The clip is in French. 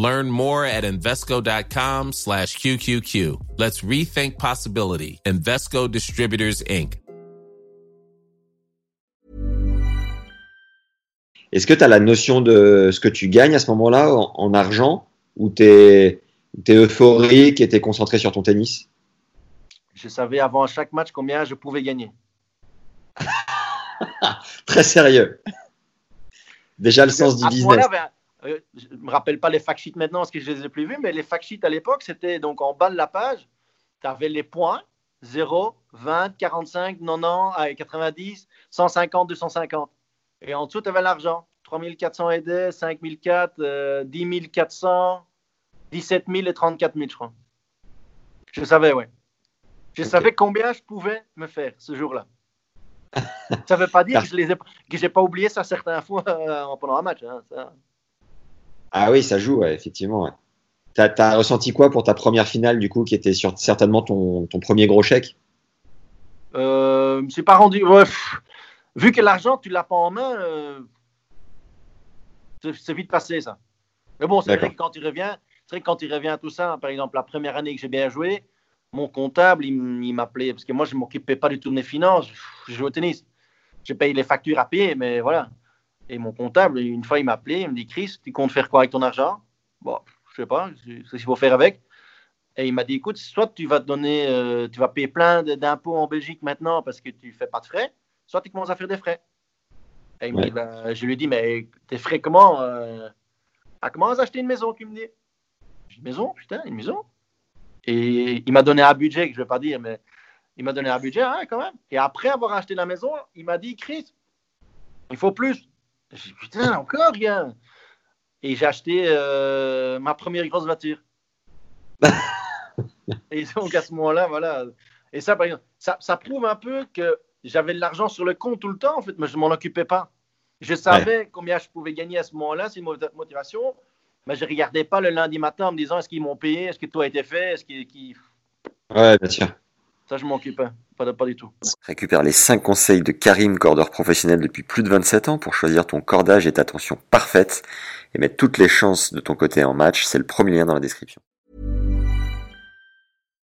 Learn more at Invesco.com slash QQQ. Let's rethink possibility. Invesco Distributors, Inc. Est-ce que tu as la notion de ce que tu gagnes à ce moment-là en, en argent ou tu es, euphorique et tu es concentré sur ton tennis? Je savais avant chaque match combien je pouvais gagner. Très sérieux. Déjà le sens du business. Euh, je ne me rappelle pas les fact sheets maintenant parce que je ne les ai plus vus, mais les fact sheets à l'époque, c'était donc en bas de la page, tu avais les points 0, 20, 45, 90, 90, 150, 250. Et en dessous, tu avais l'argent. 3400 aidés, 5004, 10 400, 17 000 et 34 000, je crois. Je savais, ouais. Je savais combien je pouvais me faire ce jour-là. ça ne veut pas dire que je n'ai pas oublié ça certaines fois euh, pendant un match. Hein, ah oui, ça joue, effectivement. Tu as, ressenti quoi pour ta première finale, du coup, qui était sur, certainement ton, ton premier gros chèque? Euh, C'est pas rendu. Ouais, vu que l'argent, tu l'as pas en main, euh, c'est vite passé, ça. Mais bon, c'est vrai que quand il revient, c'est vrai que quand il revient tout ça, par exemple, la première année que j'ai bien joué, mon comptable, il, m'appelait, parce que moi, je ne m'occupais pas du tout de mes finances, je jouais au tennis. J'ai payé les factures à payer, mais voilà. Et mon comptable, une fois, il m'a appelé, il me dit Chris, tu comptes faire quoi avec ton argent? Bon, je sais pas, c'est ce qu'il faut faire avec. Et il m'a dit écoute, soit tu vas te donner, euh, tu vas payer plein d'impôts en Belgique maintenant parce que tu fais pas de frais, soit tu commences à faire des frais. Et il dit, ben, je lui ai dit mais tes frais comment euh, ah, Comment acheter une maison? Tu me dis Une maison, putain, une maison. Et il m'a donné un budget que je vais pas dire, mais il m'a donné un budget hein, quand même. Et après avoir acheté la maison, il m'a dit Chris, il faut plus. J'ai dit, putain, encore rien. Et j'ai acheté euh, ma première grosse voiture. et donc à ce moment-là, voilà. Et ça, par exemple, ça, ça prouve un peu que j'avais de l'argent sur le compte tout le temps, en fait, mais je ne m'en occupais pas. Je savais combien je pouvais gagner à ce moment-là, c'est une motivation, mais je ne regardais pas le lundi matin en me disant est-ce qu'ils m'ont payé, est-ce que tout a été fait, est-ce qu'ils. Ouais, bien sûr. Récupère les 5 conseils de Karim, cordeur professionnel depuis plus de 27 ans pour choisir ton cordage et ta tension parfaite et mettre toutes les chances de ton côté en match. C'est le premier lien dans la description.